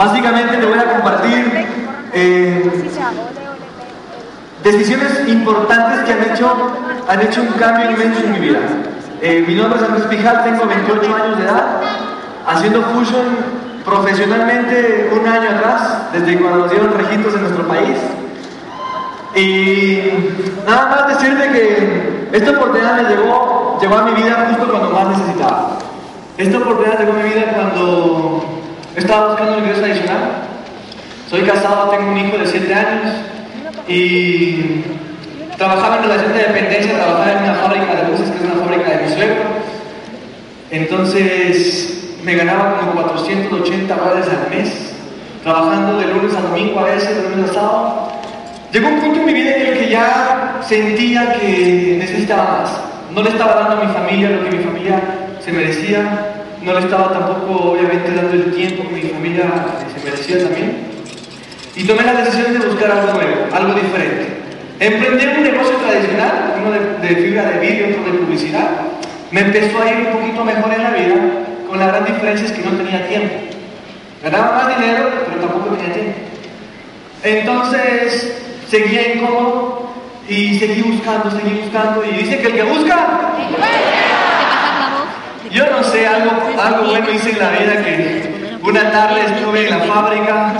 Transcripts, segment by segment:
Básicamente te voy a compartir eh, decisiones importantes que han hecho, han hecho un cambio inmenso en mi vida. Eh, mi nombre es Andrés Pijal, tengo 28 años de edad, haciendo fusion profesionalmente un año atrás, desde cuando nos dieron registros en nuestro país. Y nada más decirte que esta oportunidad me llegó, llegó a mi vida justo cuando más necesitaba. Esta oportunidad llegó a mi vida cuando estaba buscando un ingreso adicional. Soy casado, tengo un hijo de 7 años y trabajaba en relación de dependencia, trabajaba en una fábrica de luces, que es una fábrica de mi suegro. Entonces me ganaba como 480 dólares al mes, trabajando de lunes a domingo a veces, de lunes a sábado. Llegó un punto en mi vida en el que ya sentía que necesitaba más. No le estaba dando a mi familia lo que mi familia se merecía, no le estaba tampoco obviamente dando el tiempo que mi familia se merecía también. Y tomé la decisión de buscar algo nuevo, algo diferente. Emprender un negocio tradicional, uno de, de fibra de vidrio, otro de publicidad, me empezó a ir un poquito mejor en la vida, con la gran diferencia es que no tenía tiempo. Ganaba más dinero, pero tampoco tenía tiempo. Entonces, seguía incómodo y seguí buscando, seguí buscando. Y dice que el que busca... Algo, bueno hice en la vida que una tarde estuve en la fábrica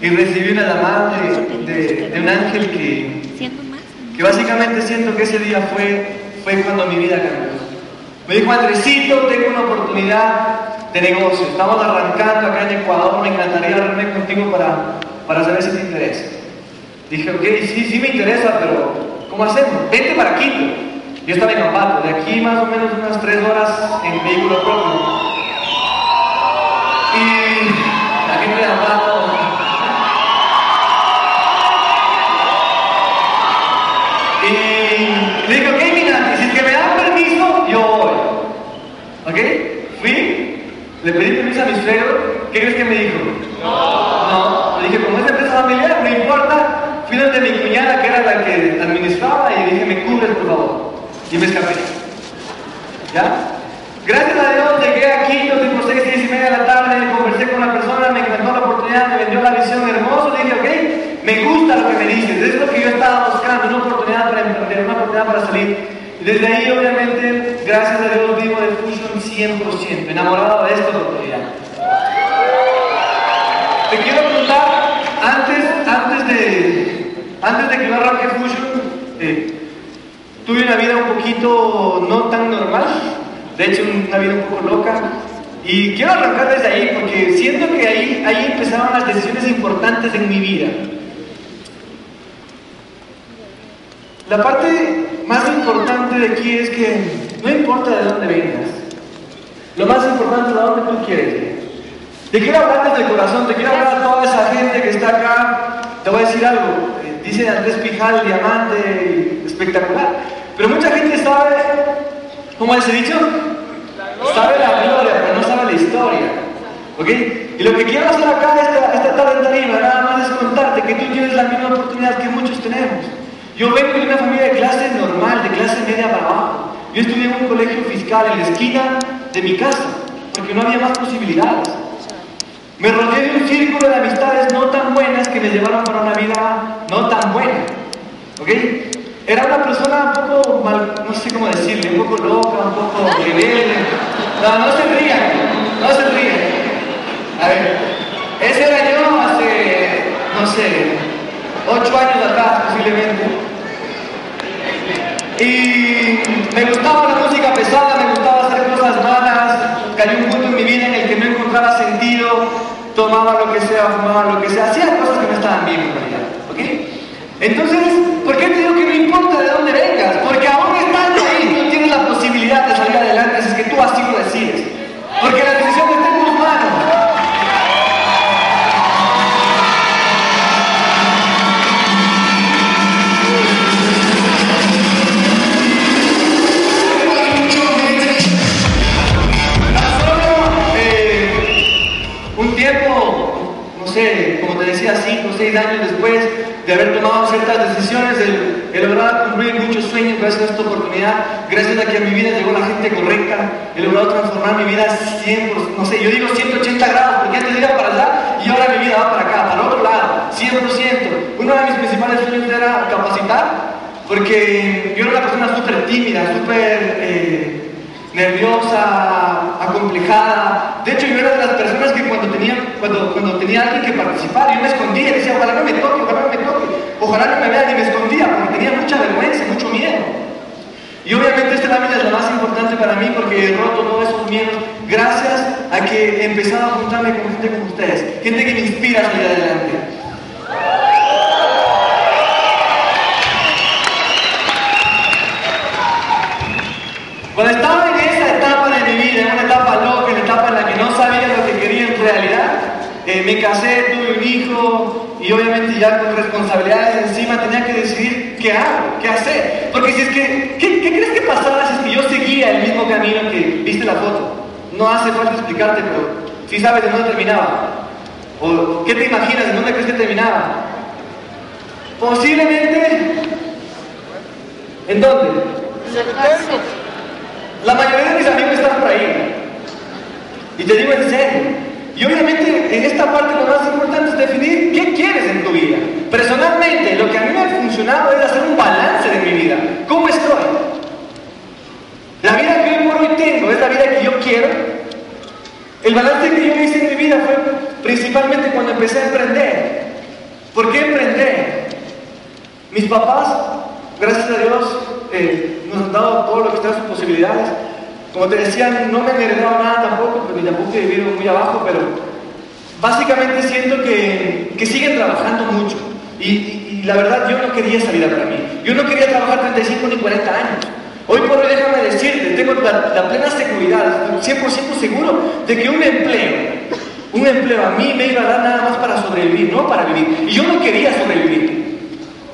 y recibí una llamada de, de, un ángel que, que básicamente siento que ese día fue, fue cuando mi vida cambió. Me dijo, Andresito, tengo una oportunidad de negocio. Estamos arrancando acá en Ecuador, me encantaría reunirme contigo para, para saber si te interesa. Dije, ok, sí, sí me interesa, pero ¿cómo hacemos? Vente para Quito. Yo estaba en Ambato, de aquí más o menos unas tres horas en vehículo propio. Y la gente de. Y le dije, ok, mira, si es que me dan permiso, yo voy. ¿Ok? Fui, le pedí permiso a mi suegro, ¿qué crees que me dijo? No. No, le dije, como es empresa familiar, no importa, Fui donde mi cuñada, que era la que administraba, y dije, me cubres, por favor. Y me escapé. ¿Ya? Gracias a Dios llegué aquí, yo tipo 6, 6 de la tarde, conversé con una persona, me encantó la oportunidad, me vendió la visión hermosa, dije, ok, me gusta lo que me dices, es lo que yo estaba buscando, una oportunidad para emprender, una oportunidad para salir. Y desde ahí, obviamente, gracias a Dios, vivo de Fusion 100%, enamorado de esta oportunidad. Te quiero preguntar, antes, antes de, antes de que yo arranque Fusion, eh, tuve una vida un poquito no tan normal, de hecho una vida un poco loca, y quiero arrancar desde ahí porque siento que ahí, ahí empezaron las decisiones importantes en mi vida. La parte más importante de aquí es que no importa de dónde vengas, lo más importante es de dónde tú quieres. Te quiero hablar desde el corazón, te quiero hablar a toda esa gente que está acá. Te voy a decir algo, dice Andrés Pijal, diamante, espectacular. Pero mucha gente sabe, ¿cómo es dicho? Sabe la gloria, pero no sabe la historia. ¿Ok? Y lo que quiero hacer acá esta, esta tarde en nada más es contarte que tú tienes la misma oportunidad que muchos tenemos. Yo vengo de una familia de clase normal, de clase media para abajo. Yo estudié en un colegio fiscal en la esquina de mi casa, porque no había más posibilidades. Me rodeé de un círculo de amistades no tan buenas que me llevaron para una vida no tan buena. ¿Ok? Era una persona un poco mal, no sé cómo decirle, un poco loca, un poco rebelde. No, no se rían, no se rían. A ver, ese era yo hace, no sé, ocho años atrás posiblemente. Y me gustaba la música pesada, me gustaba hacer cosas malas, cayó un punto en mi vida en el que no encontraba sentido, tomaba lo que sea, fumaba lo que sea, hacía cosas que no estaban bien en realidad. ¿Ok? Entonces, ¿por qué te digo que no importa de dónde vengas? Decía, cinco o seis años después de haber tomado ciertas decisiones, he logrado cumplir muchos sueños gracias a esta oportunidad, gracias a que a mi vida llegó la gente correcta, he logrado transformar mi vida 100, no sé, yo digo 180 grados, porque antes iba para allá y ahora mi vida va para acá, para otro lado, 100%. Uno de mis principales sueños era capacitar, porque yo era una persona súper tímida, súper eh, nerviosa, acomplejada. De hecho, yo era de las personas que cuando tenía, cuando, tenía alguien que participar, yo me escondía, decía, ojalá no me toque, ojalá no me toque, ojalá no me vean y me escondía, porque tenía mucha vergüenza, mucho miedo. Y obviamente esta lámina es la más importante para mí porque he roto todos esos miedos gracias a que he empezado a juntarme con gente como ustedes, gente que me inspira a salir adelante. Cuando estaba en esa etapa de mi vida, en una etapa loca, en la etapa en la que no sabía lo que quería en realidad, eh, me casé, tuve un hijo y obviamente ya con responsabilidades encima tenía que decidir qué hago, qué hacer. Porque si es que, ¿qué, crees que pasaba si es que yo seguía el mismo camino que viste la foto? No hace falta explicarte, pero si sabes de dónde terminaba. ¿O qué te imaginas de dónde crees que terminaba? Posiblemente, ¿en dónde? La mayoría de mis amigos están por ahí. Y te digo en serio, y obviamente en esta parte lo más importante es definir qué quieres en tu vida. Personalmente, lo que a mí me ha funcionado es hacer un balance de mi vida. ¿Cómo estoy? La vida que hoy por hoy tengo es la vida que yo quiero. El balance que yo hice en mi vida fue principalmente cuando empecé a emprender. ¿Por qué emprender? Mis papás, gracias a Dios, eh, nos han dado todo lo que está en sus posibilidades. Como te decía, no me heredado nada tampoco, porque tampoco he vivido muy abajo, pero básicamente siento que, que siguen trabajando mucho. Y, la verdad, yo no quería esa vida para mí. Yo no quería trabajar 35 ni 40 años. Hoy por hoy, déjame decirte, tengo la, plena seguridad, 100% seguro, de que un empleo, un empleo a mí me iba a dar nada más para sobrevivir, no para vivir. Y yo no quería sobrevivir.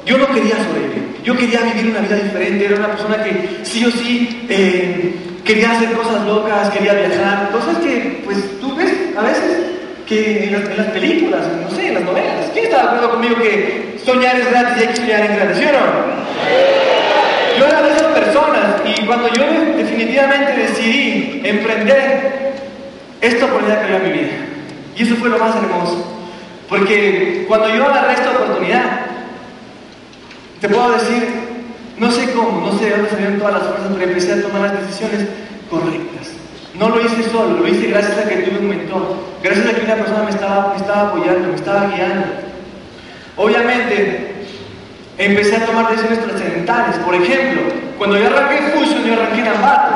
Yo no quería sobrevivir. Yo quería vivir una vida diferente. Era una persona que sí o sí eh, quería hacer cosas locas, quería viajar, cosas que, pues, tú ves a veces que en las, películas, no sé, en las novelas. ¿Quién está de acuerdo conmigo que soñar es gratis y hay que soñar en grande, ¿sí o no? Yo era de esas personas y cuando yo definitivamente decidí emprender, esta oportunidad cayó en mi vida. Y eso fue lo más hermoso. Porque cuando yo agarré esta oportunidad, te puedo decir no sé cómo, no sé de dónde salieron todas las fuerzas, pero empecé a tomar las decisiones correctas. No lo hice solo, lo hice gracias a que tuve un mentor, gracias a que una persona me estaba, me estaba apoyando, me estaba guiando. Obviamente, empecé a tomar decisiones trascendentales. Por ejemplo, cuando yo arranqué Fusion, yo arranqué en Ambato.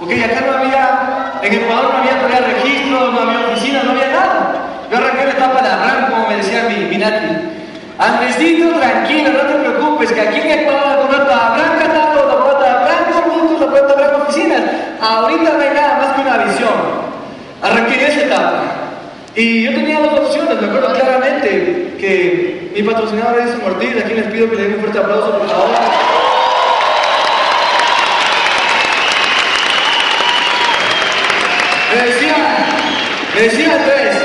Ok, acá no había, en Ecuador no había todavía registro, no había oficina, no había nada. Yo arranqué la etapa de arranque, como me decía mi, mi Nati. Andresito, tranquilo, no te preocupes, que aquí en Ecuador la puerta blanca está todo, la puerta blanca productos, la puerta blanca oficinas. Ahorita no hay nada más que una visión. Arranqué en esa etapa. Y yo tenía dos opciones, me acuerdo claramente que mi patrocinador es Ortiz, aquí les pido que le den un fuerte aplauso, por favor. Me decía, me decía Andrés,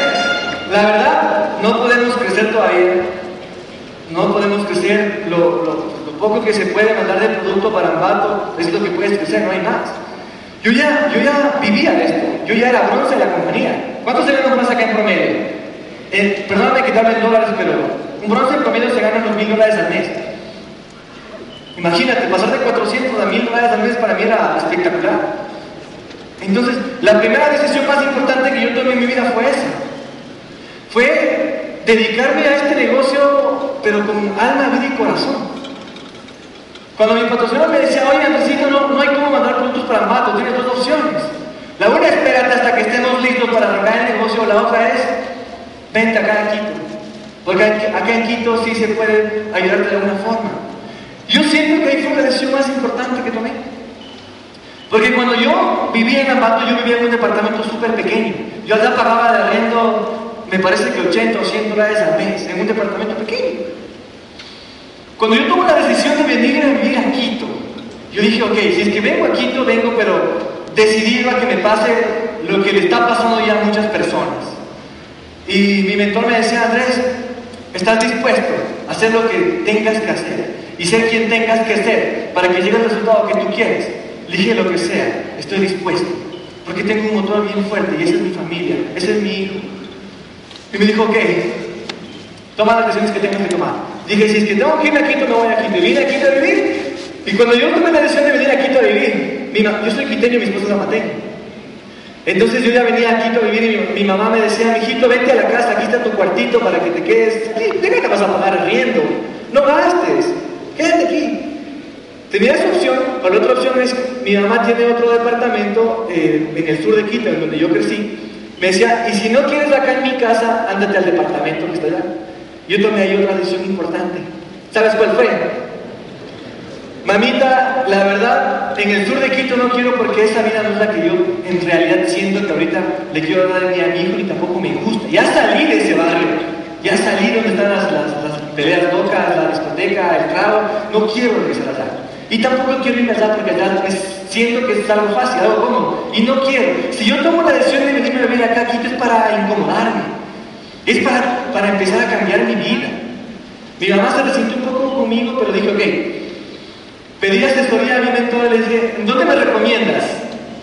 la verdad, no podemos crecer todavía no podemos crecer, lo, poco que se puede mandar de producto para Ambato es lo que puedes crecer, no hay más. Yo ya, yo ya vivía de esto, yo ya era bronce de la compañía. ¿Cuántos tenemos más acá en promedio? Eh, perdóname que en dólares, pero un bronce en promedio se gana unos mil dólares al mes. Imagínate, pasar de 400 a mil dólares al mes para mí era espectacular. Entonces, la primera decisión más importante que yo tomé en mi vida fue esa. Fue dedicarme a este negocio, pero con alma, vida y corazón. Cuando mi patrocinador me decía, oye, Andresito, no, no hay cómo mandar productos para Ambato, tienes dos opciones. La una, espérate hasta que estemos listos para arrancar el negocio, la otra es, vente acá en Quito. Porque acá en Quito sí se puede ayudarte de alguna forma. Yo siento que ahí fue la decisión más importante que tomé. Porque cuando yo vivía en Ambato, yo vivía en un departamento súper pequeño. Yo allá pagaba de arrendo me parece que 80 o 100 dólares al mes en un departamento pequeño. Cuando yo tomo la decisión de venir a vivir a Quito, yo dije, ok, si es que vengo a Quito, vengo, pero decidido a que me pase lo que le está pasando ya a muchas personas. Y mi mentor me decía, Andrés, ¿estás dispuesto a hacer lo que tengas que hacer y ser quien tengas que ser para que llegue el resultado que tú quieres? Le dije lo que sea, estoy dispuesto, porque tengo un motor bien fuerte y esa es mi familia, ese es mi hijo. Y me dijo, ok, toma las decisiones que tengas que tomar. Dije, si es que tengo que ir a Quito, me voy a Quito. Y vine a Quito a vivir. Y cuando yo tomé la decisión de venir a Quito a vivir, yo soy quiteño, mi esposa es zapateña. Entonces yo ya venía a Quito a vivir y mi, mamá me decía, mijito, vente a la casa, aquí está tu cuartito para que te quedes. ¿De qué te vas a pagar riendo? No gastes, quédate aquí. Tenía esa opción, pero la otra opción es, mi mamá tiene otro departamento eh, en el sur de Quito, en donde yo crecí. Me decía, y si no quieres acá en mi casa, ándate al departamento que está allá. Yo tomé ahí otra decisión importante. ¿Sabes cuál fue? Mamita, la verdad, en el sur de Quito no quiero porque esa vida no es la que yo en realidad siento que ahorita le quiero dar ni a mi hijo ni tampoco me gusta. Ya salí de ese barrio, ya salí donde están las, peleas locas, la discoteca, el trago, no quiero regresar allá. Y tampoco quiero irme allá porque allá siento que es algo fácil, algo cómodo. Y no quiero. Si yo tomo la decisión de venirme a vivir acá, Quito es para incomodarme. Es para, para empezar a cambiar mi vida. Mi mamá se resintió un poco conmigo, pero dije, ok, Pedí asesoría a mi mentor le dije, ¿dónde me recomiendas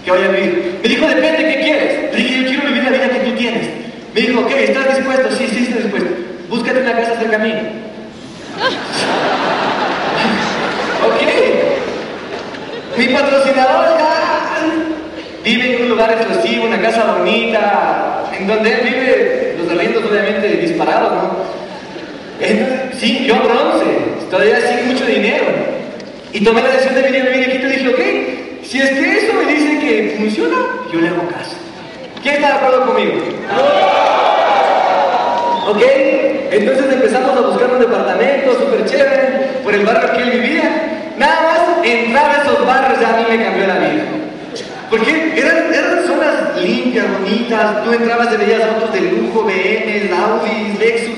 que vaya a vivir? Me dijo, depende, ¿qué quieres? Le dije, yo quiero vivir la vida que tú tienes. Me dijo, ok, ¿estás dispuesto? Sí, sí, estoy dispuesto. Búscate una casa cerca mí. ok. Mi patrocinador ya vive en un lugar exclusivo, una casa bonita, en donde él vive, los arriendos obviamente disparados, ¿no? Sí, yo bronce, todavía sigue mucho dinero. Y tomé la decisión de venir a vivir aquí y dije, ok, si es que eso me dice que funciona, yo le hago caso. ¿Quién está de acuerdo conmigo? ¿Ok? Entonces empezamos a buscar un departamento súper chévere por el barrio que él vivía. Nada más entrar a esos barrios ya a mí me cambió la vida. Porque eran, eran zonas limpias, bonitas, tú entrabas y veías autos de lujo, BM, Audi, Lexus.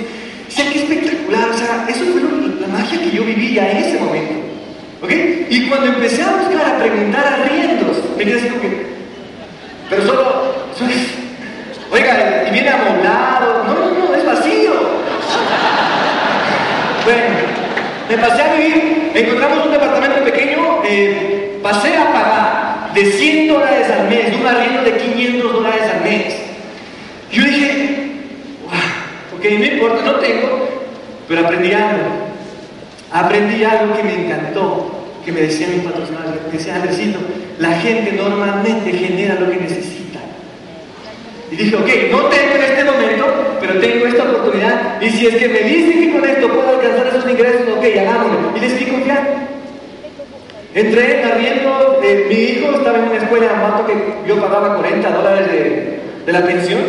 O sea, qué espectacular. O sea, eso fue la magia que yo vivía en ese momento. ¿Ok? Y cuando empecé a buscar, a preguntar a riendos, me quedé así como que, pero solo, oiga, y viene amoblado, no, no, no, es vacío. bueno, me pasé a vivir, encontramos un departamento pequeño, eh, pasé a pagar de 100 dólares al mes, un arriendo de 500 dólares al mes. Yo dije, wow, ok, no importa, no tengo, pero aprendí algo aprendí algo que me encantó, que me decía mi patrocinador, que decía Andresito, la gente normalmente genera lo que necesita. Y dije, ok, no tengo en este momento, pero tengo esta oportunidad. Y si es que me dicen que con esto puedo alcanzar esos ingresos, ok, hagámoslo. Y fui confiando. Entré arriendo, eh, mi hijo estaba en una escuela en Ambato que yo pagaba 40 dólares de, de la pensión.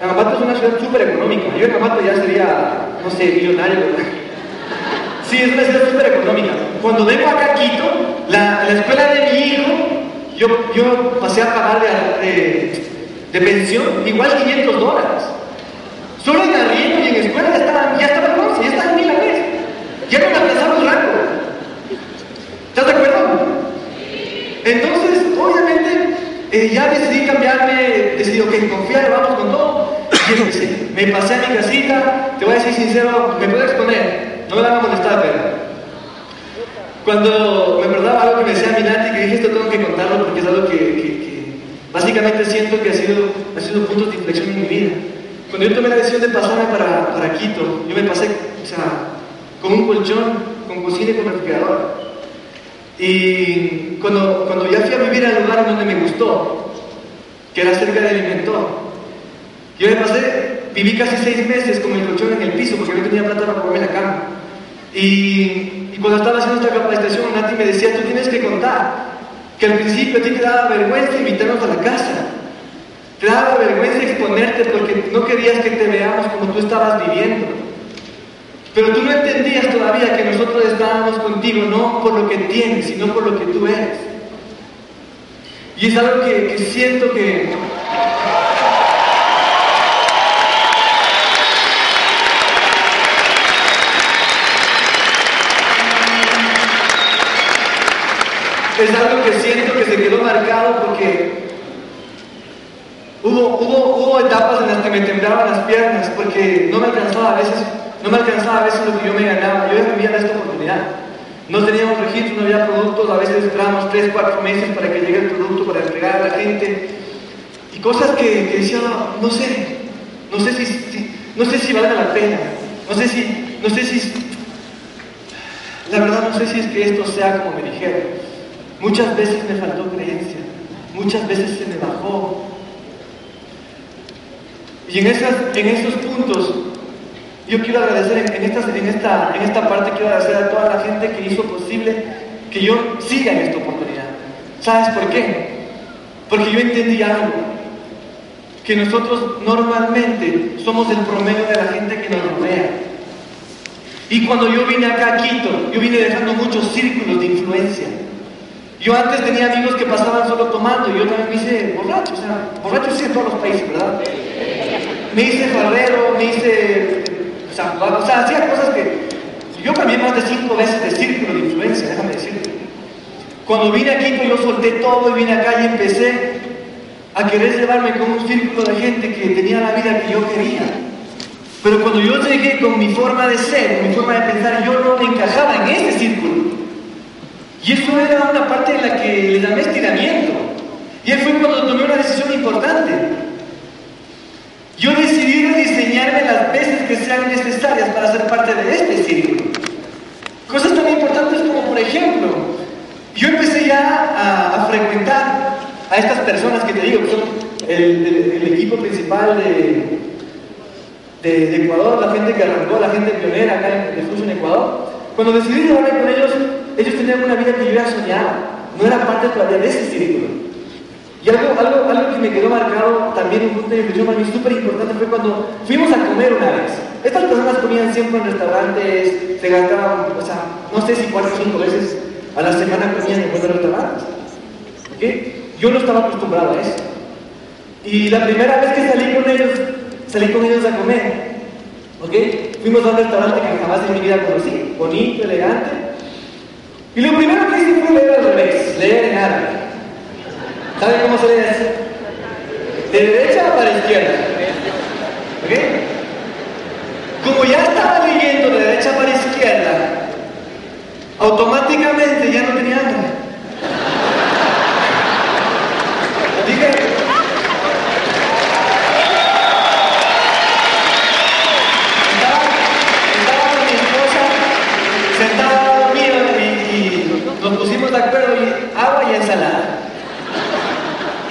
Ambato es una ciudad súper económica. Yo en Ambato ya sería, no sé, millonario. Sí, es una ciudad súper económica. Cuando vengo acá a Quito, la, la, escuela de mi hijo, yo, yo pasé a pagar de, de, pensión igual 500 dólares. Solo en arriendo y en escuela ya estaba, ya estaba el ya estaba en mil a mes. Ya no me alcanzaba el rango. ¿Estás de acuerdo? Entonces, obviamente, eh, ya decidí cambiarme, decidí, ok, confiar, vamos con todo. Y. Me pasé a mi casita, te voy a decir sincero, me puedo exponer. No me van a molestar, pero cuando me acordaba algo que me decía Minati, que dije esto tengo que contarlo porque es algo que, básicamente siento que ha sido, ha sido punto de inflexión en mi vida. Cuando yo tomé la decisión de pasarme para, para Quito, yo me pasé, o sea, con un colchón, con cocina y con refrigerador. Y cuando, cuando ya fui a vivir al lugar donde me gustó, que era cerca de mi mentor, yo me pasé, viví casi seis meses con el colchón en el piso porque no tenía plata para ponerme la cama. Y, cuando estaba haciendo esta capacitación, Nati me decía, tú tienes que contar que al principio a ti te daba vergüenza invitarnos a la casa. Te daba vergüenza exponerte porque no querías que te veamos como tú estabas viviendo. Pero tú no entendías todavía que nosotros estábamos contigo no por lo que tienes, sino por lo que tú eres. Y es algo que, que siento que es algo que siento que se quedó marcado porque hubo, etapas en las que me temblaban las piernas porque no me alcanzaba a veces, no me alcanzaba a veces lo que yo me ganaba. Yo vivía de esta oportunidad. No teníamos registro, no había productos, a veces esperábamos 3, 4 meses para que llegue el producto, para entregar a la gente. Y cosas que, que decía, no sé, no sé si, no sé si valga la pena, no sé si, no sé si, la verdad no sé si es que esto sea como me dijeron. Muchas veces me faltó creencia, muchas veces se me bajó. Y en, esas, en esos puntos yo quiero agradecer en, esta, en, esta, en esta parte, quiero agradecer a toda la gente que hizo posible que yo siga en esta oportunidad. ¿Sabes por qué? Porque yo entendí algo, que nosotros normalmente somos el promedio de la gente que nos rodea. Y cuando yo vine acá a Quito, yo vine dejando muchos círculos de influencia. Yo antes tenía amigos que pasaban solo tomando, y yo también me hice borracho, o sea, borracho sí en todos los países, ¿verdad? Me hice farrero, me hice o sea, hacía cosas que yo cambié más de cinco veces de círculo de influencia, déjame decirte. Cuando vine aquí, pues yo solté todo y vine acá y empecé a querer llevarme con un círculo de gente que tenía la vida que yo quería. Pero cuando yo llegué con mi forma de ser, con mi forma de pensar, yo no me encajaba en ese círculo. Y eso era una parte en la que le llamé estiramiento. Y ahí fue cuando tomé una decisión importante. Yo decidí rediseñarme las veces que sean necesarias para ser parte de este círculo. Cosas tan importantes como, por ejemplo, yo empecé ya a, frecuentar a estas personas que te digo, que son el, equipo principal de, de, Ecuador, la gente que arrancó, la gente pionera acá en, en Ecuador. Cuando decidí llevarme con ellos, ellos tenían una vida que yo ya soñaba, no era parte todavía de ese círculo. Y algo, algo, algo que me quedó marcado también, un punto de inflexión para mí súper importante fue cuando fuimos a comer una vez. Estas personas comían siempre en restaurantes, se gastaban, o sea, no sé si cuatro o cinco veces a la semana comían en buenos restaurantes. ¿Okay? Yo no estaba acostumbrado a eso. Y la primera vez que salí con ellos, salí con ellos a comer. ¿Okay? Fuimos a un restaurante que jamás en mi vida conocí, bonito, elegante. Y lo primero que hice fue leer al revés, leer en árabe. ¿Saben cómo se lee eso? De derecha para izquierda. ¿Ok? Como ya estaba leyendo de derecha para izquierda, automáticamente ya no tenía hambre. Dije, estaba, estaba con mi esposa sentada dormida y, y nos pusimos de acuerdo y agua y ensalada.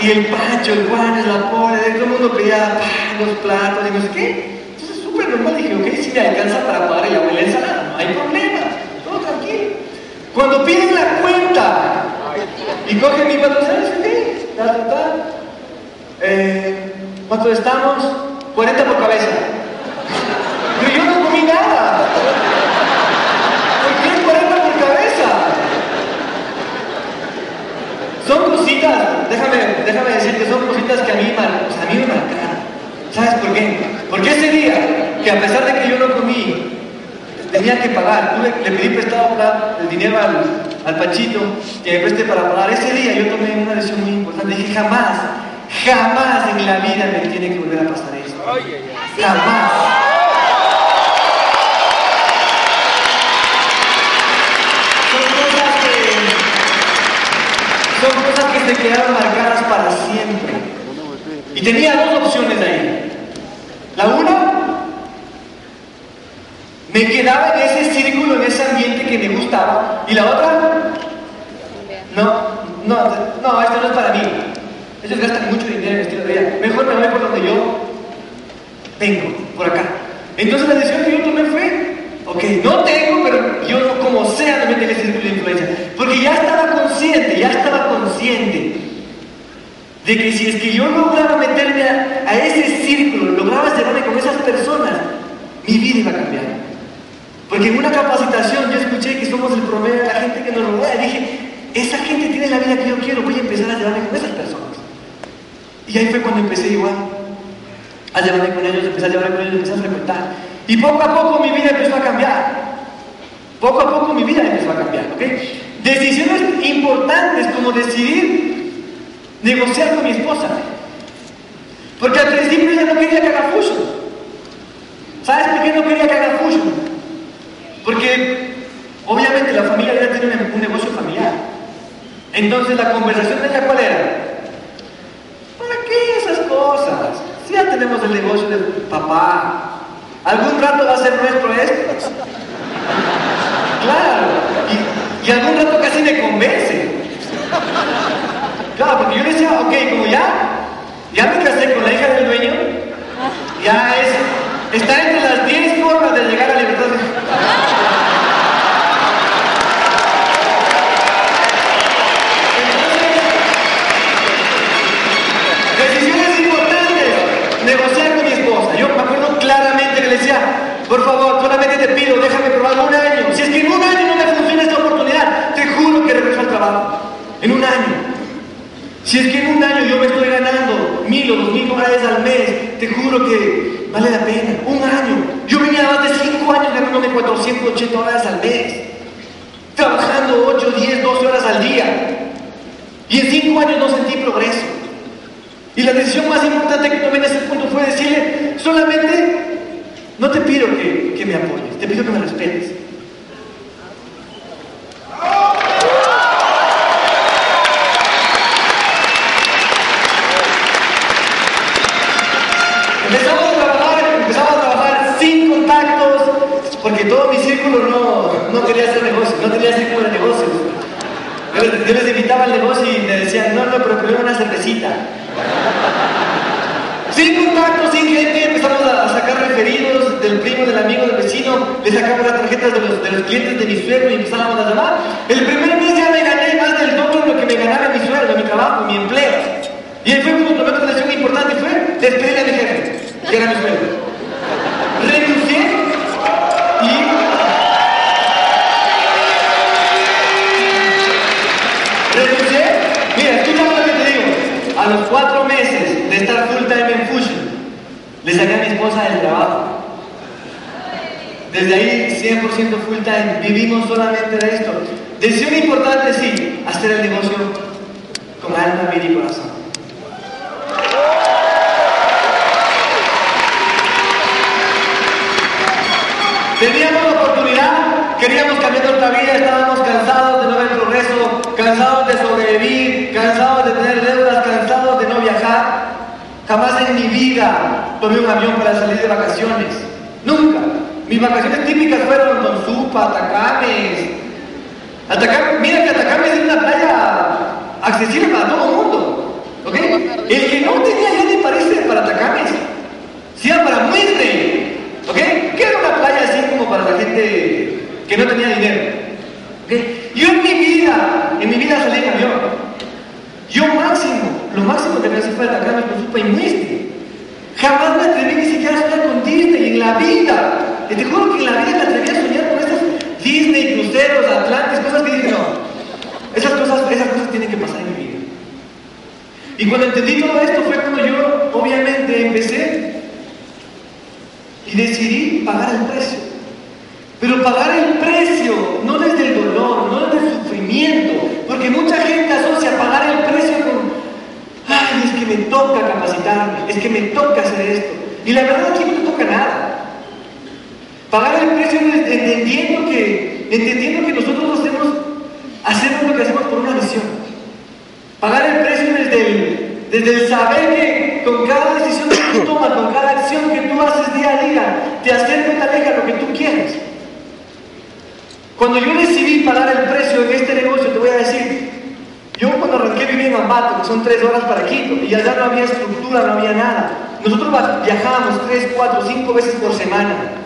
Y el Pancho, el Juan, la pobre, todo el mundo pedía los platos y no sé qué. Entonces, súper normal, dije, ok, si me alcanza para pagar el agua y la ensalada, no hay problema, todo tranquilo. Cuando piden la cuenta y cogen mi patrocinio, ¿qué? Ta, ta, ta. Eh, ¿Cuánto estamos? 40 por cabeza. Pero yo no comí nada. Son cositas, déjame, déjame decir que son cositas que a mí, a mí me marcaron. ¿Sabes por qué? Porque ese día, que a pesar de que yo no comí, tenía que pagar, le, pedí prestado el dinero al, al Pachito que me preste para pagar. Ese día yo tomé una decisión muy importante. Dije, jamás, jamás en la vida me tiene que volver a pasar eso. Jamás. Se marcadas para siempre. Y tenía dos opciones ahí. La una, me quedaba en ese círculo, en ese ambiente que me gustaba. Y la otra, no, no, no, esto no es para mí. Ellos gastan mucho dinero en estilo de vida. Mejor me voy por donde yo tengo, por acá. Entonces la decisión que yo tomé fue, ok, no tengo, pero yo como sea me meto en ese círculo de influencia. Porque ya estaba consciente, ya estaba consciente de que si es que yo lograba meterme a, ese círculo, lograba cerrarme con esas personas, mi vida iba a cambiar. Porque en una capacitación yo escuché que somos el promedio de la gente que nos rodea y dije, esa gente tiene la vida que yo quiero, voy a empezar a llevarme con esas personas. Y ahí fue cuando empecé igual a llevarme con ellos, empecé a llevarme con ellos, empecé a frecuentar. Y poco a poco mi vida empezó a cambiar. Poco a poco mi vida empezó a cambiar, ¿ok? Decisiones importantes como decidir negociar con mi esposa. Porque al principio ella no quería que haga. ¿Sabes por qué no quería que haga? Porque obviamente la familia ya tiene un negocio familiar. Entonces la conversación de ella cuál era? ¿Para qué esas cosas? Si ya tenemos el negocio del papá. Algún rato va a ser nuestro esto. Claro. Y, y algún rato casi me convence. Claro, porque yo le decía, ok, como ya, ya me casé con la hija del dueño, ya es, está entre las 10 formas de llegar a libertad. Decisiones importantes, negociar con mi esposa. Yo me acuerdo claramente que le decía, por favor, solamente te pido, déjame probar un año. Si es que en un año no me funciona esta oportunidad, te juro que regreso al trabajo. En un año. Si es que en un año yo me estoy ganando mil o dos mil dólares al mes, te juro que vale la pena. Un año. Yo venía más de cinco años ganándome 480 dólares al mes. Trabajando 8, 10, 12 horas al día. Y en cinco años no sentí progreso. Y la decisión más importante que tomé en ese punto fue decirle, solamente no te pido que, que me apoyes, te pido que me respetes. Empezamos a trabajar, empezamos a trabajar sin contactos, porque todo mi círculo no, no quería hacer negocios, no tenía círculo de negocios. Yo les, yo les invitaba al negocio y me decían, no, no, pero primero una cervecita. Sin contacto, sin gente, empezamos a, a sacar referidos del primo, del amigo, del vecino, le sacamos las tarjetas de los, de los clientes de mi suegro y empezábamos a llamar. El primer mes ya me gané más del doble de lo que me ganaba mi sueldo, mi trabajo, mi empleo. Y ahí fue cuando tomé una decisión importante, fue despedir a mi jefe, que era mi suegro. 100% full time, vivimos solamente de esto. Decisión importante, sí, hacer el negocio con alma, vida y corazón. Teníamos la oportunidad, queríamos cambiar nuestra vida, estábamos cansados de no ver progreso, cansados de sobrevivir, cansados de tener deudas, cansados de no viajar. Jamás en mi vida tomé un avión para salir de vacaciones. Mis vacaciones típicas fueron con Supa, Atacames. Atacames, mira que Atacames es una playa accesible para todo el mundo. ¿Ok? El que no tenía ya ni parece para Atacames, sea para muerte. ¿Ok? Que era una playa así como para la gente que no tenía dinero. ¿Ok? Yo en mi vida, en mi vida salí en avión. Yo máximo, lo máximo que me hace falta acá con Supa y Muestre. Jamás me atreví ni siquiera a soñar con Disney en la vida. Y te juro que en la vida me atreví a soñar con estos Disney, cruceros, Atlantis, cosas que dije, no. Esas cosas, esas cosas tienen que pasar en mi vida. Y cuando entendí todo esto fue cuando yo, obviamente, empecé y decidí pagar el precio. Pero pagar el precio no desde el dolor, no desde el sufrimiento, porque mucha gente asocia pagar el precio con, ay, es que me toca capacitarme, es que me toca hacer esto. Y la verdad aquí no te toca nada. Pagar el precio entendiendo que, entendiendo que nosotros hacemos, hacemos lo que hacemos por una misión. Pagar el precio desde el, desde saber que con cada decisión que tú tomas, con cada acción que tú haces día a día, te acerca y te aleja lo que tú quieres. Cuando yo decidí pagar el precio en este negocio, te voy a decir, yo cuando arranqué viví en Ambato, que son tres horas para Quito, y allá no había estructura, no había nada. Nosotros viajábamos tres, cuatro, cinco veces por semana.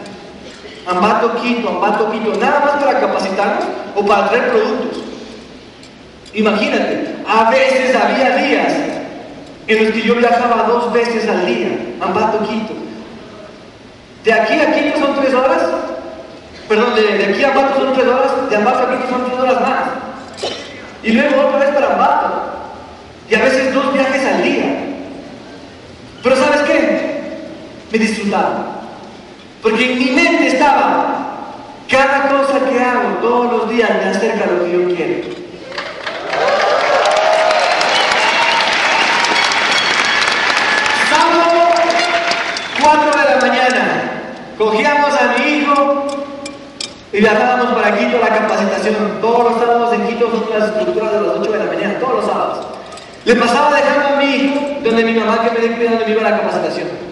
Ambato, Quito, Ambato, Quito, nada más para capacitarnos o para traer productos. Imagínate, a veces había días en los que yo viajaba dos veces al día, Ambato, Quito. De aquí a Quito son tres horas, perdón, de, de aquí a Ambato son tres horas, de Ambato a Quito son tres horas más. Y luego otra vez para Ambato. Y a veces dos viajes al día. Pero ¿sabes qué? Me disfrutaba. Porque en mi mente estaba, cada cosa que hago todos los días me acerca a lo que yo quiero. Sábado, 4 de la mañana, cogíamos a mi hijo y viajábamos para Quito a la capacitación. Todos los sábados en Quito son las estructuras de las 8 de la mañana, todos los sábados. Le pasaba dejando a mi hijo donde mi mamá que me dé cuidado me iba a la capacitación.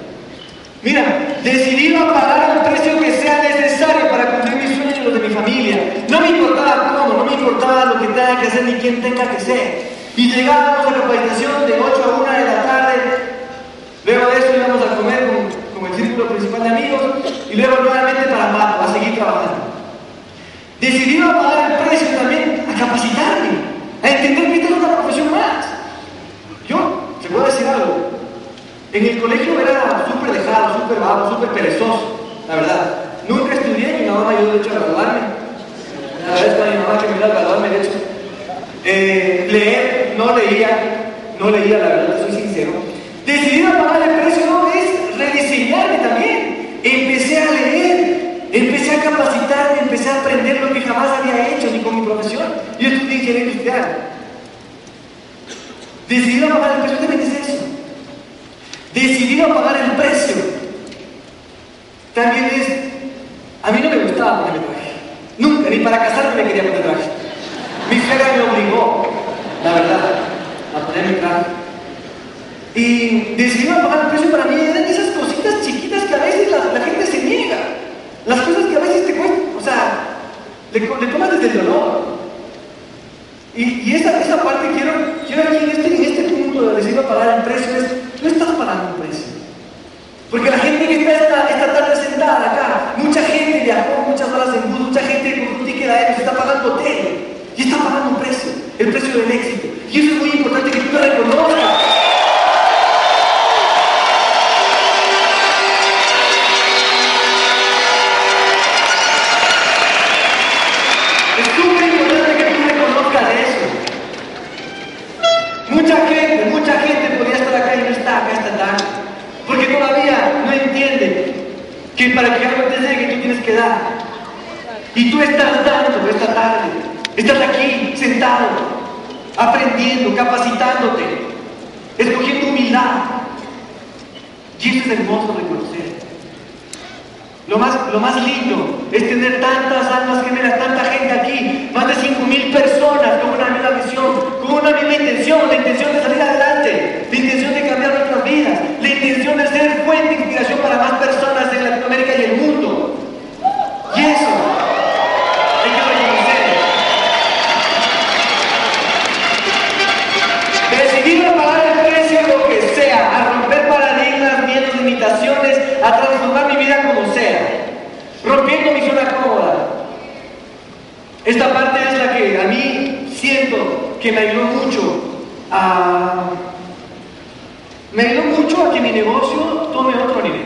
Mira, decidí a pagar el precio que sea necesario para cumplir mis sueños y los de mi familia. No me importaba cómo, no me importaba lo que tenga que hacer ni quién tenga que ser. Y llegábamos a la capacitación de 8 a 1 de la tarde. Luego de eso íbamos a comer con, el círculo principal de amigos y luego nuevamente para a seguir trabajando. Decidí a pagar el precio también, a capacitarme, a entender que esta es una profesión más. Yo, te puedo decir algo, en el colegio era súper dejado, súper vago, súper perezoso, la verdad. Nunca estudié, mi mamá me ayudó de hecho a graduarme. La es que mi mamá que me ayudó a graduarme, de hecho. Eh, leer, no leía, no leía, la verdad, soy sincero. Decidí pagar el precio, no, es rediseñarme también. Empecé a leer, empecé a capacitarme, empecé a aprender lo que jamás había hecho ni con mi profesión. Yo estudié ingeniería industrial. Decidí pagar el precio, también. Decidido a pagar el precio. También es, a mí no me gustaba ponerme traje. Nunca, ni para casarme me quería poner traje. Mi suegra me obligó, la verdad, a ponerme traje. Y decidido a pagar el precio para mí eran esas cositas chiquitas que a veces la, gente se niega. Las cosas que a veces te cuestan, o sea, le, le tomas desde el dolor. Y, y esa, esa, parte quiero, quiero aquí en este, en este punto de decidir a pagar el precio es no estás pagando un precio. Porque la gente que está esta, tarde sentada acá, mucha gente viajó muchas horas en bus, mucha gente con un ticket aéreo está pagando hotel y está pagando un precio, el precio del éxito. Y eso es muy importante que tú lo reconozcas. Que para que algo te llegue tú tienes que dar. Y tú estás dando esta tarde. Estás aquí sentado, aprendiendo, capacitándote, escogiendo humildad. Y eso es hermoso de conocer. Lo más, lo más lindo es tener tantas almas gemelas, tanta gente aquí, más de 5.000 personas con una misma visión, con una misma intención, la intención de salir adelante, la intención de cambiar nuestras vidas, la intención de ser fuente de inspiración para más personas en Latinoamérica y el mundo. Y eso hay que reconocer. Decidir a pagar el precio lo que sea, a romper paradigmas, miedos, limitaciones, a transformar mi vida como sea, rompiendo mi zona cómoda. Esta parte es la que a mí siento que me ayudó mucho a... Me ayudó mucho a que mi negocio tome otro nivel.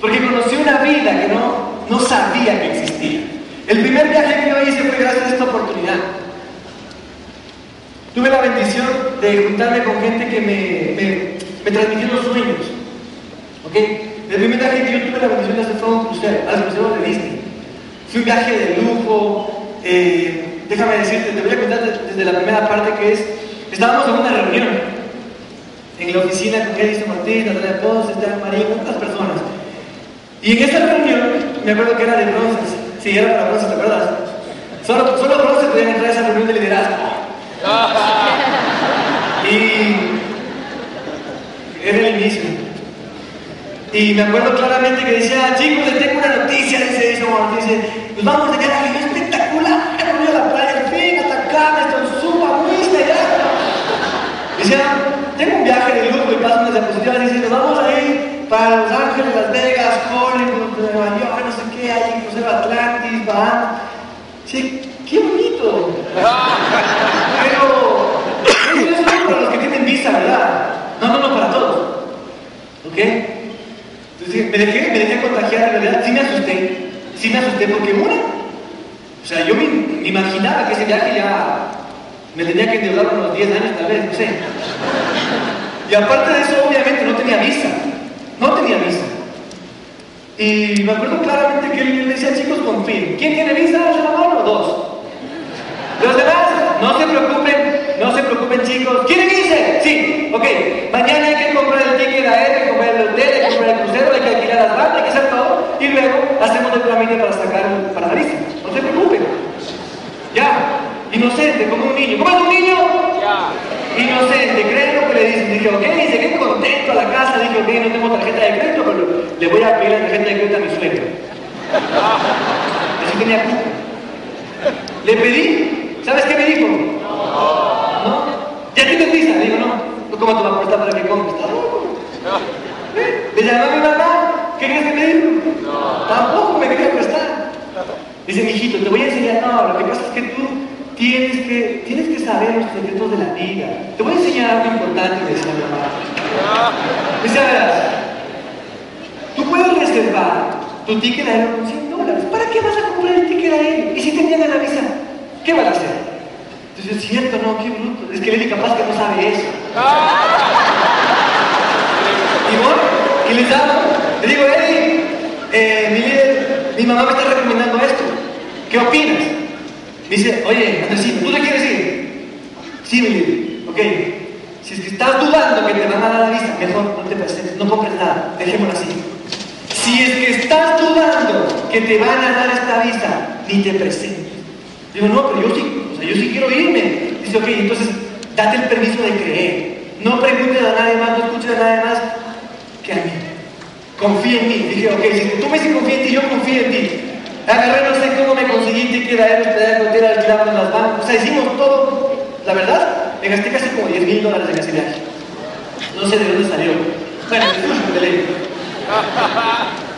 Porque conocí una vida que no, no sabía que existía. El primer viaje que yo hice fue gracias a esta oportunidad. Tuve la bendición de juntarme con gente que me, me, me transmitió los sueños. ¿Ok? El primer viaje que yo tuve la bendición de hacer fue un crucero, a de Disney. Fue un viaje de lujo. Eh, déjame decirte, te voy a contar desde la primera parte que es, estábamos en una reunión en la oficina con Edison Martín, Natalia Ponce, Esteban María, otras personas. Y en esa reunión, me acuerdo que era de bronces, sí, era para bronces, ¿te acuerdas? Solo, solo bronces podían entrar a esa reunión de liderazgo. y era el inicio. Y me acuerdo claramente que decía, chicos, les tengo una noticia, dice eso, dice, nos vamos de viaje, es espectacular, hemos a la playa, al fin, hasta acá, es súper muy ya. Decía, tengo un viaje de lujo y paso unas diapositivas, dice, nos vamos a ir para Los Ángeles, Las Vegas, Hollywood, Nueva York, qué, hay crucero Atlantis, Bahamas. Sí, qué bonito. Pero eso es para los que tienen visa, ¿verdad? No, no, no, para todos. ¿Ok? Entonces me dejé, me dejé contagiar, en realidad sí me asusté, sí me asusté porque una, o sea, yo me, imaginaba que ese viaje ya me tenía que endeudar unos 10 años tal vez, no sé. Y aparte de eso, obviamente no tenía visa, no tenía visa. Y me acuerdo claramente que él decía, chicos, confíen. ¿Quién tiene visa? ¿De la mano? Dos. Los demás, no se preocupen, no se preocupen chicos. ¿Quieren irse? Sí, ok. Mañana hay que comprar el ticket aéreo, hay que comprar el hotel, hay que comprar el crucero, hay que alquilar las bandas, hay que hacer todo. Y luego hacemos el trámite para sacar para la visa. No se preocupen. Ya, inocente, como un niño. ¿Cómo es un niño? Ya. Inocente, creen lo que le dicen. Dije, ok, llegué contento a la casa, dije, ok, no tengo tarjeta de crédito, pero le voy a pedir la tarjeta de crédito a mi suegro. Así tenía culpa. Le pedí, ¿sabes qué me dijo? No. ¿Ya tienes visa? Digo, no. ¿Cómo te va a prestar para que compres? Loco. ¿Eh? Le llamé a mi mamá, ¿qué crees que me dijo? No. Tampoco me quería prestar. Dice, mijito, te voy a enseñar, no, lo que pasa es que tú tienes que, tienes que saber los secretos de la vida. Te voy a enseñar algo importante, me decía mi mamá. Dice, verás, tú puedes reservar tu ticket aéreo con 100 dólares. ¿Para qué vas a comprar el ticket aéreo? ¿Y si te niegan la visa? ¿Qué vas a hacer? Entonces, es cierto, no, qué bruto. Es que Lili capaz que no sabe eso. Y voy, y le llamo, le digo, Eddie, eh, mi líder, mi mamá me está recomendando esto. ¿Qué opinas? Dice, oye, Andresito, ¿tú te quieres ir? Sí, mi líder. Ok. Si es que estás dudando que te van a dar la visa, mejor no te presentes, no compres nada, dejémoslo así. Si es que estás dudando que te van a dar esta visa, ni te presentes. Digo, no, pero yo sí, o sea, yo sí quiero irme. Dice, ok, entonces date el permiso de creer. No preguntes a nadie más, no escuches a nadie más que a mí. Confía en mí. Dije, ok, si tú me dices confía en ti, yo confío en ti. Agarré, no sé cómo me conseguí te da era alquilado en las manos. O sea, hicimos todo. La verdad, me gasté casi como 10 mil dólares en ese viaje. No sé de dónde salió. Bueno, de ley.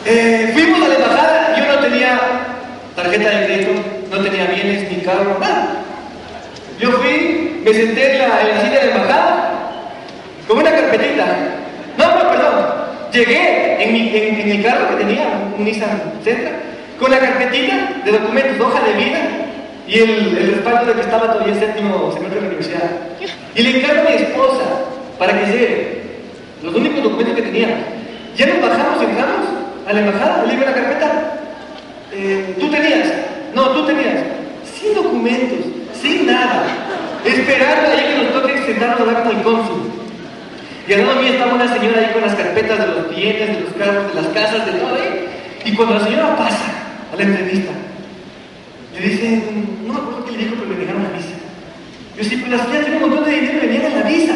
Eh, fuimos a la embajada, yo no tenía tarjeta de crédito, no tenía bienes, ni carro, nada. Yo fui, me senté en la, en la silla de la embajada, con una carpetita. No, no, perdón. Llegué en, mi, en, en el carro que tenía, un Nissan Sentra, con la carpetita de documentos, hoja de vida y el, respaldo de que estaba todavía séptimo semestre de la universidad. Y le encargo a mi esposa para que lleve los únicos documentos que tenía. Ya nos bajamos, entramos a la embajada, le digo la carpeta. Eh, ¿Tú tenías? No, tú tenías. Sin documentos, sin nada. Esperando ahí que nos toque sentarnos a hablar con el cónsul. Y al lado mío estaba una señora ahí con las carpetas de los bienes, de los carros, de las casas, de todo ahí. Y cuando la señora pasa a la entrevista, le dicen, no me acuerdo qué le dijo, pero le negaron la visa. Yo sí, pero la señora tiene un montón de dinero y le niegan la visa.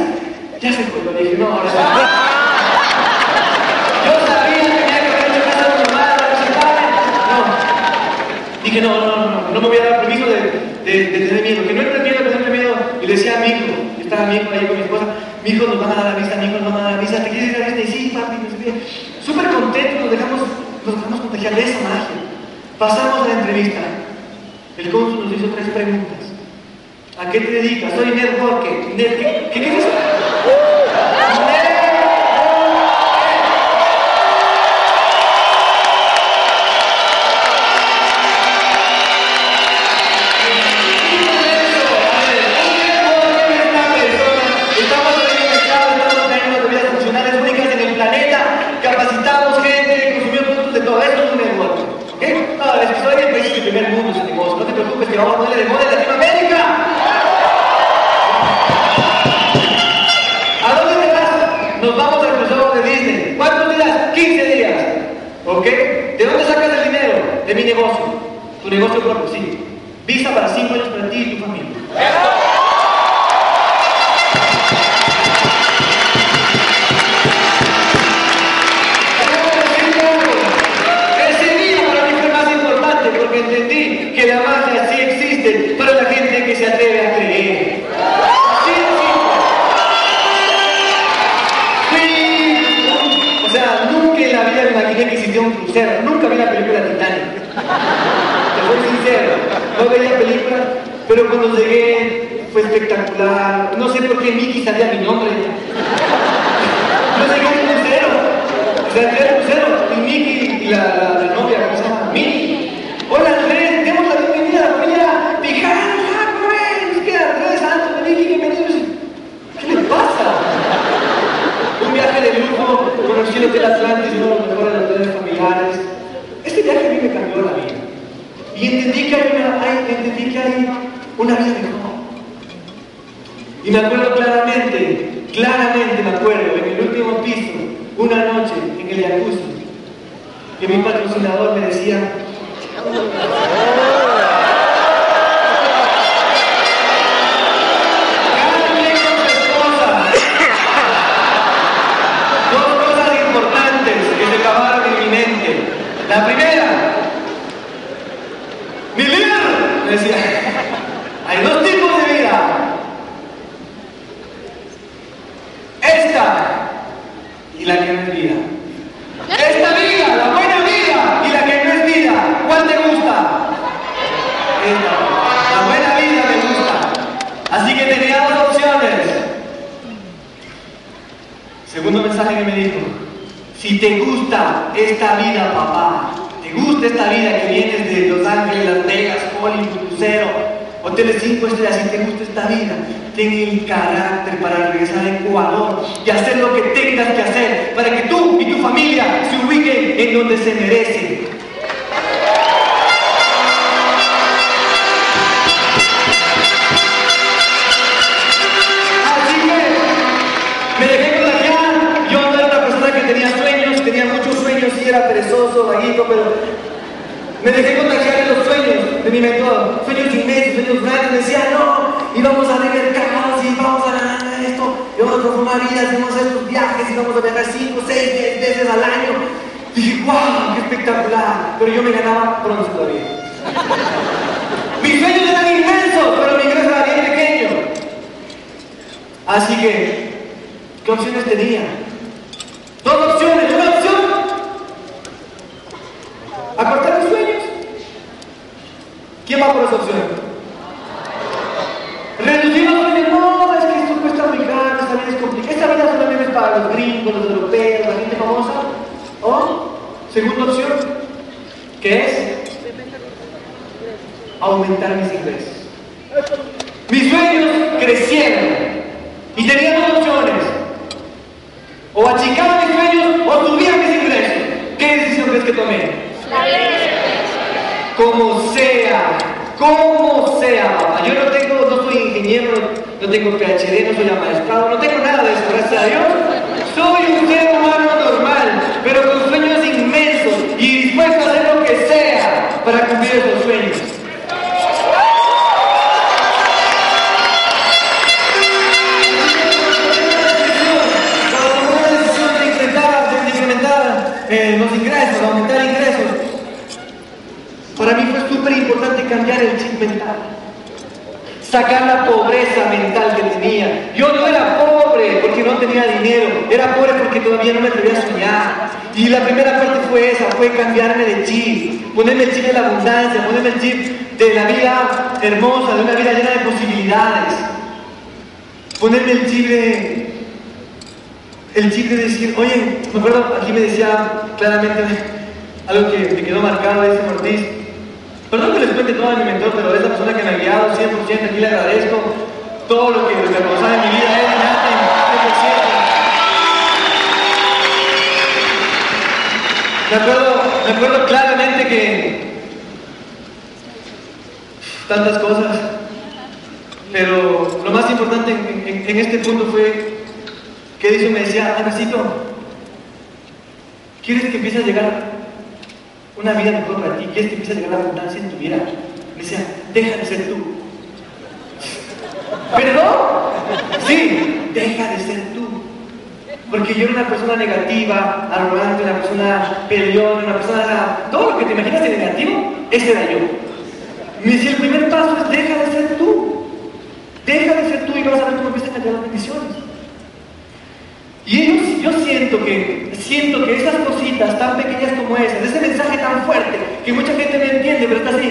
Ya se fue, le dije, no, ahora sí. Yo sabía que tenía que haber hecho caso a mi mamá, no. Dije, no, no, no, no, no me voy a dar permiso de, de, de tener miedo. Que no entre miedo, que no miedo. Y le decía a mi hijo, estaba mi hijo ahí con mi esposa, mi hijo nos van a dar la visa, mi hijo nos van a dar la visa, ¿te quieres ir a la visa? Y sí, papi, no sé qué. Súper contentos, nos dejamos, nos dejamos contagiar de esa magia. Pasamos la entrevista. El cónsul nos hizo tres preguntas. ¿A qué te dedicas? Soy networker. ¿Net qué? ¿Qué, qué pero cuando llegué fue espectacular. No sé por qué Mickey sabía mi nombre. Yo llegué al crucero, entré al crucero y Mickey y la, la, la novia, ¿cómo se llama? Minnie. Hola Andrés, demos la bienvenida a la familia Pijana, ¿cómo es? ¿Qué Andrés, Santos, Mickey, bienvenidos? ¿Qué le pasa? Un viaje de lujo, conocí el Hotel Atlantis, uno de los mejores familiares. Este viaje a mí me cambió la vida. Y entendí que hay una, hay, entendí que hay una vida mejor. Y me acuerdo claramente, claramente me acuerdo, en el último piso, una noche en el jacuzzi, que mi patrocinador me decía, cada quien con su Si te gusta esta vida, papá, te gusta esta vida que vienes de Los Ángeles, Las Vegas, Hollywood, Crucero, hoteles 5 estrellas, si te gusta esta vida, ten el carácter para regresar a Ecuador y hacer lo que tengas que hacer para que tú y tu familia se ubiquen en donde se merecen. Así que me dejé contagiar. Yo no era perezoso, vaguito, pero me dejé contagiar de los sueños de mi mentor. Sueños inmensos, sueños grandes. Decía, no, y vamos a y vamos a transformar vidas, y vamos a hacer estos viajes, y vamos a viajar 5, 6, 10 veces al año. Dije, wow, qué espectacular. Pero yo me ganaba pronto todavía. Mis sueños eran inmensos, pero mi ingreso era bien pequeño. Así que, ¿qué opciones tenía? Dos opciones. Una opción, acortar mis sueños. ¿Quién va por esa opción? Reducir los sueños. No, es que esto cuesta muy caro, esta vida es complicada. Esta vida solamente es para los gringos, los europeos, la gente famosa. O, segunda opción, que es aumentar mis ingresos. Mis sueños crecieron y tenía dos opciones. O achicar mis sueños o subir mis ingresos. ¿Qué decisión crees que tomé? Como sea, como sea, papá. Yo no tengo, no soy ingeniero, no tengo PhD, no soy amaestrado, no tengo nada de eso, gracias a Dios. Soy un ser humano normal, pero con sueños inmensos y dispuesto a hacer lo que sea para cumplir esos sueños. Cuando tomé la decisión de incrementar, de incrementar eh, los ingresos, aumentar ingresos, para mí fue súper importante cambiar el chip mental. Sacar la pobreza mental que tenía. Yo no era pobre porque no tenía dinero, era pobre porque todavía no me atrevía a soñar. Y la primera parte fue esa, fue cambiarme de chip, ponerme el chip de la abundancia, ponerme el chip de la vida hermosa, de una vida llena de posibilidades. Ponerme el chip de, el chip de decir, oye, me acuerdo, aquí me decía claramente algo que me quedó marcado, dice Ortiz, perdón que les cuente todo a mi mentor, pero es la persona que me ha guiado 100%, aquí le agradezco todo lo que me ha pasado en mi vida, él me hace 100%. Me acuerdo, me acuerdo claramente que tantas cosas, pero lo más importante en este punto fue que Edison me decía, Anacito, ¿quieres que empiece a llegar una vida mejor para ti? ¿Quieres que empiece a llegar la abundancia en tu vida? Me decía, deja de ser tú. ¿Perdón? Sí, deja de ser tú. Porque yo era una persona negativa, arrogante, una persona peleona, una persona... Todo lo que te imaginas de negativo, ese era yo. Me decía, el primer paso es deja de ser tú. Deja de ser tú y vas a ver cómo empiezan a cambiar las bendiciones. Y ellos, yo siento que, siento que esas cositas tan pequeñas como esas, ese mensaje tan fuerte, que mucha gente no entiende, pero está así,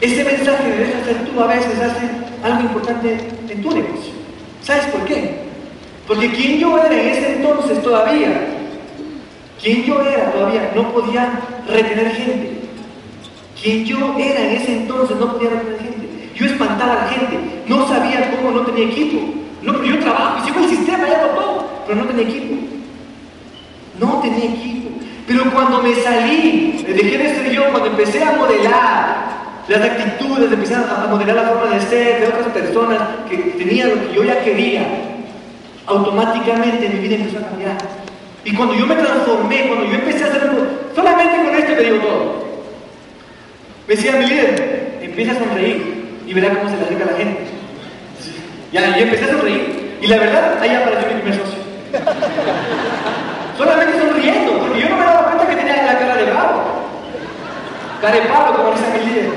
ese mensaje de deja de ser tú a veces hace algo importante en tu negocio. ¿Sabes por qué? Porque quien yo era en ese entonces todavía, quien yo era todavía no podía retener gente. Quien yo era en ese entonces no podía retener gente. Yo espantaba a la gente, no sabía cómo no tenía equipo. No, pero yo trabajo, y sigo el sistema, ya lo todo, pero no tenía equipo. No tenía equipo. Pero cuando me salí, dejé de ser yo, cuando empecé a modelar las actitudes, empecé a modelar la forma de ser de otras personas que tenían lo que yo ya quería, automáticamente mi vida empezó a cambiar. Y cuando yo me transformé, cuando yo empecé a hacer algo, solamente con esto te digo todo. Me decía mi líder, empieza a sonreír y verá cómo se le acerca a la gente. Ya, y empecé a sonreír. Y la verdad, ahí apareció mi primer socio. Solamente sonriendo, porque yo no me daba cuenta que tenía la cara de bravo. Cara de palo, como dice mi líder.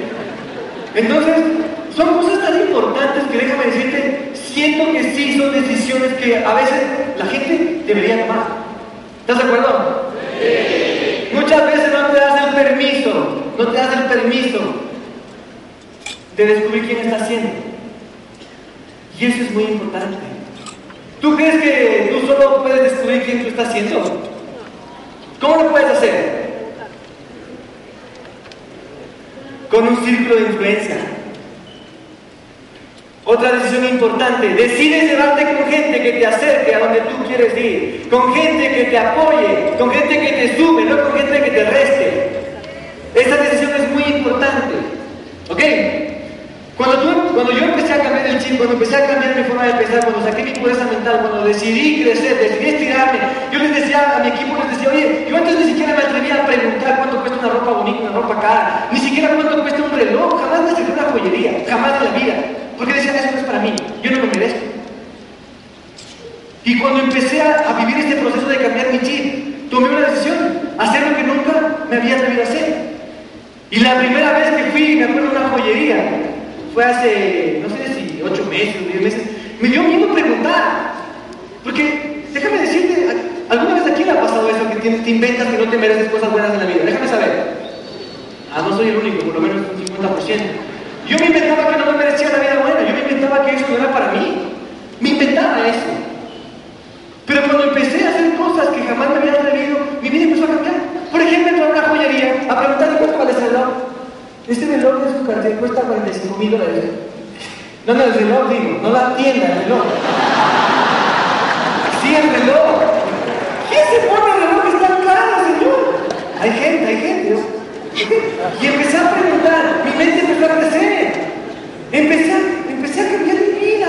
Entonces, son cosas tan importantes que déjame decirte, siento que sí son decisiones que a veces la gente debería tomar. ¿Estás de acuerdo? Muchas veces no te das el permiso, no te das el permiso de descubrir quién está haciendo. Y eso es muy importante. ¿Tú crees que tú solo puedes descubrir quién tú estás haciendo? ¿Cómo lo puedes hacer? Con un círculo de influencia. Otra decisión importante, decides llevarte con gente que te acerque a donde tú quieres ir, con gente que te apoye, con gente que te sume, no con gente que te reste. Esta decisión es muy importante. ¿Ok? Cuando, tú, cuando yo empecé a cambiar el chip, cuando empecé a cambiar mi forma de pensar, cuando saqué mi pureza mental, cuando decidí crecer, decidí estirarme, yo les decía a mi equipo, les decía, oye, yo antes ni siquiera me atrevía a preguntar cuánto cuesta una ropa bonita, una ropa cara, ni siquiera cuánto cuesta un reloj, jamás me acerqué una joyería, jamás en la vida, porque decían, eso no es para mí, yo no me merezco. Y cuando empecé a, a vivir este proceso de cambiar mi chip, tomé una decisión, hacer lo que nunca me había atrevido a hacer. Y la primera vez que fui, me acuerdo, a una joyería, fue hace, no sé si ocho meses, diez meses, me dio miedo preguntar. Porque, déjame decirte, ¿alguna vez aquí le ha pasado eso que te inventas que no te mereces cosas buenas en la vida? Déjame saber. Ah, no soy el único, por lo menos un 50%. Yo me inventaba que no me merecía la vida buena, yo me inventaba que eso no era para mí. Me inventaba eso. Pero cuando empecé a hacer cosas que jamás me había atrevido, mi vida empezó a cambiar. Por ejemplo, entrar a una joyería a preguntarle cuánto vale ese reloj. Este reloj de su cartel cuesta 45 mil dólares. No, no, el reloj, digo, no la tienda, el reloj. Sí, el reloj. ¿Quién se pone el reloj que es tan caro, señor? Hay gente, hay gente. Y empecé a preguntar, mi mente empezó a crecer. Empecé empecé a cambiar mi vida.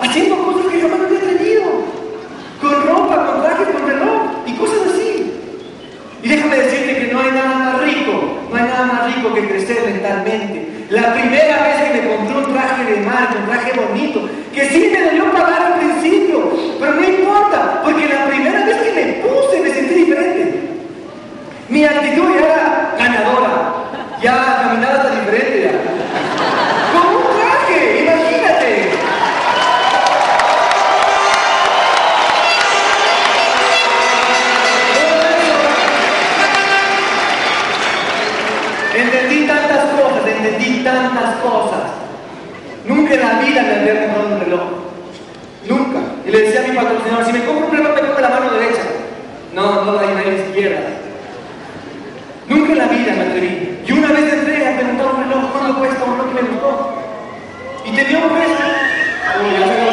Haciendo cosas que jamás me había atrevido. Con ropa, con traje, con reloj y cosas así. Y déjame decirte que no hay nada no hay nada más rico que crecer mentalmente. La primera vez que me compré un traje de marca, un traje bonito, que sí me dolió pagar al principio, pero no importa, porque la primera vez que me puse me sentí diferente. Mi actitud ya era ganadora, ya caminaba hasta cosas. Nunca en la vida me había comprado un reloj. Nunca. Y le decía a mi patrocinador, si me compro un reloj, me compro la mano derecha. No, no la la izquierda. Nunca en la vida me atreví. Y una vez entré a preguntar un reloj, ¿cuánto cuesta un reloj que me gustó? Y tenía un precio.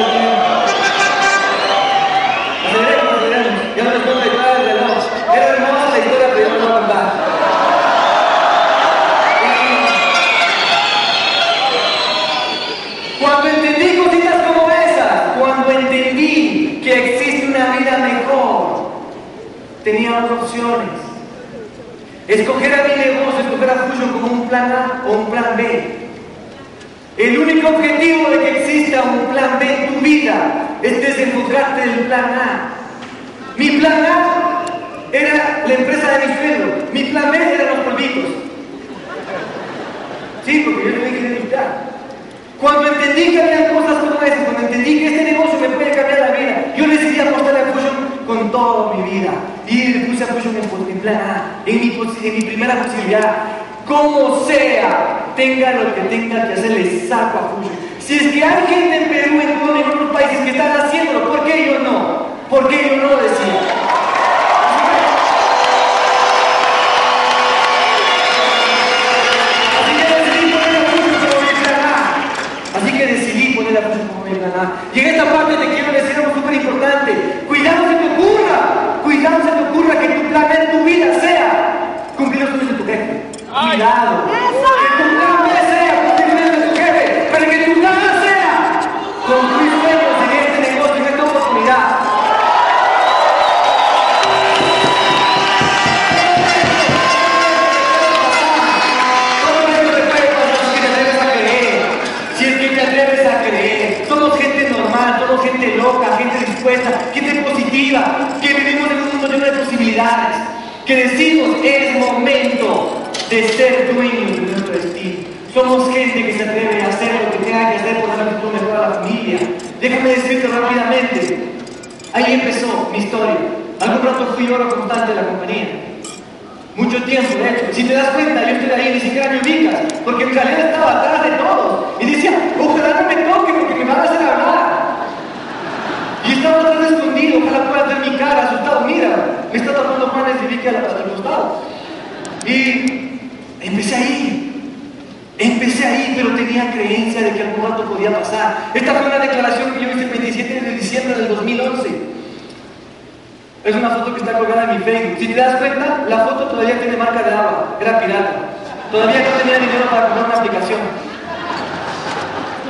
Escoger a mi negocio, escoger a Fusion como un plan A o un plan B. El único objetivo de que exista un plan B en tu vida es desenfocarte del plan A. Mi plan A era la empresa de mi suegro, mi plan B eran los polvitos. Sí, porque yo tuve que dedicar. Cuando entendí que había cosas como estas, cuando entendí que este negocio me puede cambiar la vida, yo decidí apostar a Fusion con toda mi vida. Y le puse a Fusion en, plan A, en mi, en mi primera posibilidad. Como sea, tenga lo que tenga que hacer, le saco a Fusion. Si es que hay gente en Perú, en Colombia, en otros países que están haciéndolo, ¿por qué yo no? ¿Por qué yo no decía? Así que decidí poner a Fusion como mi plan A. Y en esta parte te quiero decir algo súper importante. Cuidado se te ocurra, cuidado se te ocurra que tu plan en tu vida sea cumplir los sueños de tu jefe. Cuidado. Que tu B sea los sueños de tu jefe, pero que tu A sea cumplir sueños en este negocio, en esta oportunidad. Todo esto te puede pasar si te atreves a creer. Si es que te atreves a creer. Somos gente normal, somos gente loca, gente dispuesta, gente positiva, que vivimos en un mundo lleno de posibilidades. Que decimos, es momento de ser dueños de nuestro destino. Somos gente que se atreve a hacer lo que tenga que hacer por una futuro mejor a la familia. Déjame decirte rápidamente. Ahí empezó mi historia. Algún rato fui oro constante de la compañía. Mucho tiempo, de hecho. Si te das cuenta, yo estoy ahí, ni siquiera me ubicas, porque en realidad estaba atrás de todos. Y decía, ojalá no me toque porque me van a hacer hablar. Y estaba atrás escondido, ojalá puedas ver mi cara, asustado. Mira, me está tapando Juan Empecé ahí. Empecé ahí, pero tenía creencia de que algún rato podía pasar. Esta fue una declaración que yo hice el 27 de diciembre del 2011. Es una foto que está colgada en mi Facebook. Si te das cuenta, la foto todavía tiene marca de agua. Era pirata. Todavía no tenía dinero para comprar una aplicación.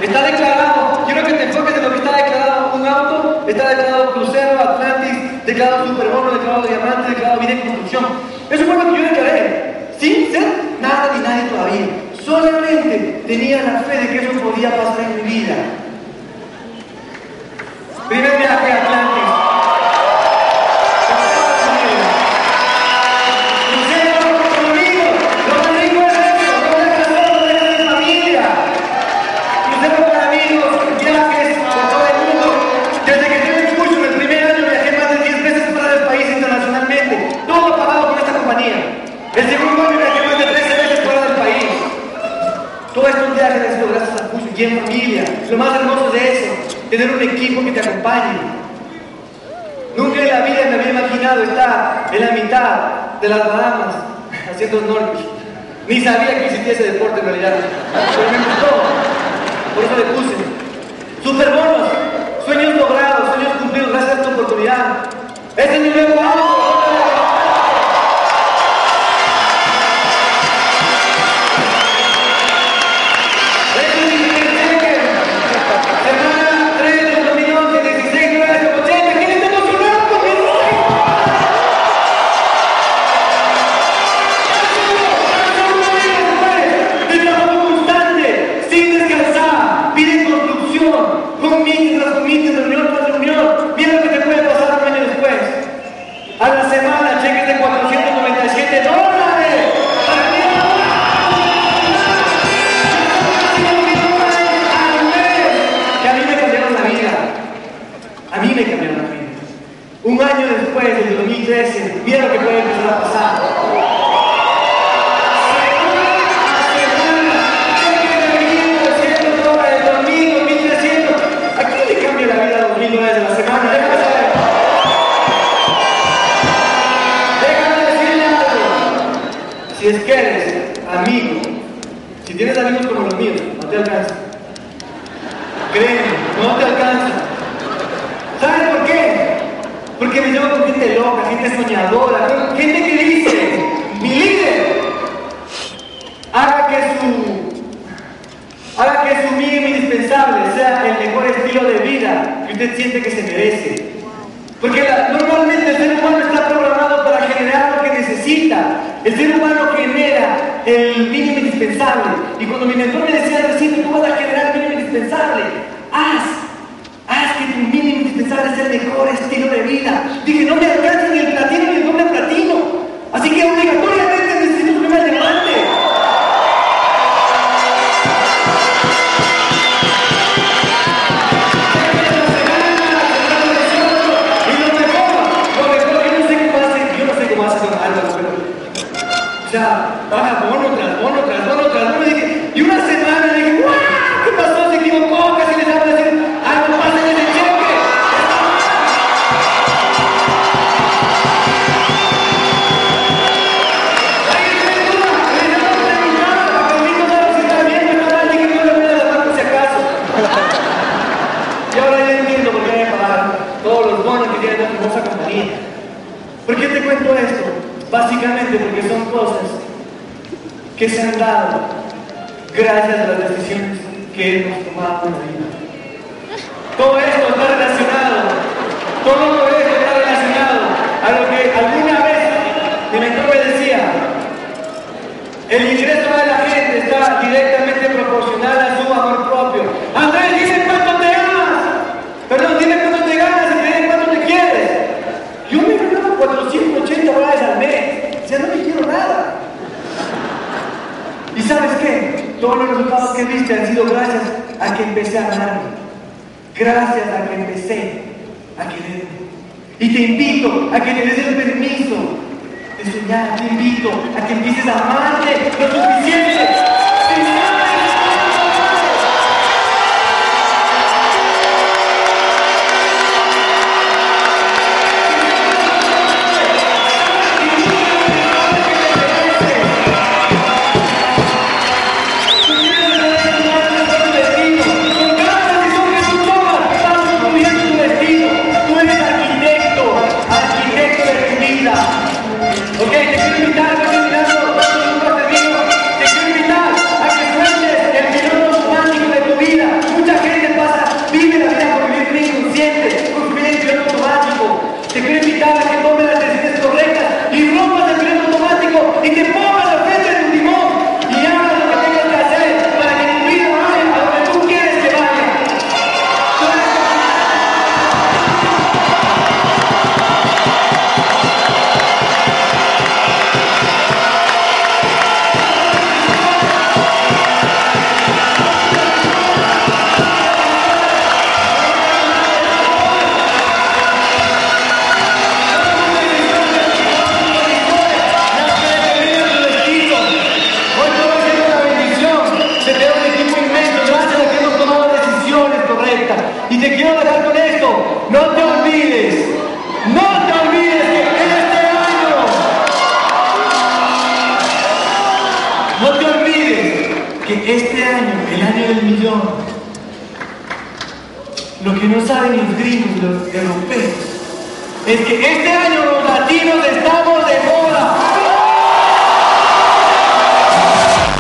Está declarado. Quiero que te enfoques en lo que está declarado. Un auto, está declarado crucero, Atlantis, declarado superbono, declarado diamante, declarado vida en construcción. Eso fue lo que yo declaré. ¿Sí? ¿Sí? nada ni nadie todavía. Solamente tenía la fe de que eso podía pasar en mi vida. Primer viaje a Atlántico. y en familia. Lo más hermoso de eso, tener un equipo que te acompañe. Nunca en la vida me había imaginado estar en la mitad de las Bahamas haciendo snorkel. Ni sabía que existía ese deporte en realidad. Pero me gustó. Por eso le puse. Super bonos, sueños logrados, sueños cumplidos, gracias a esta oportunidad. este es mi nuevo Baja tras mono, tras mono, tras mono.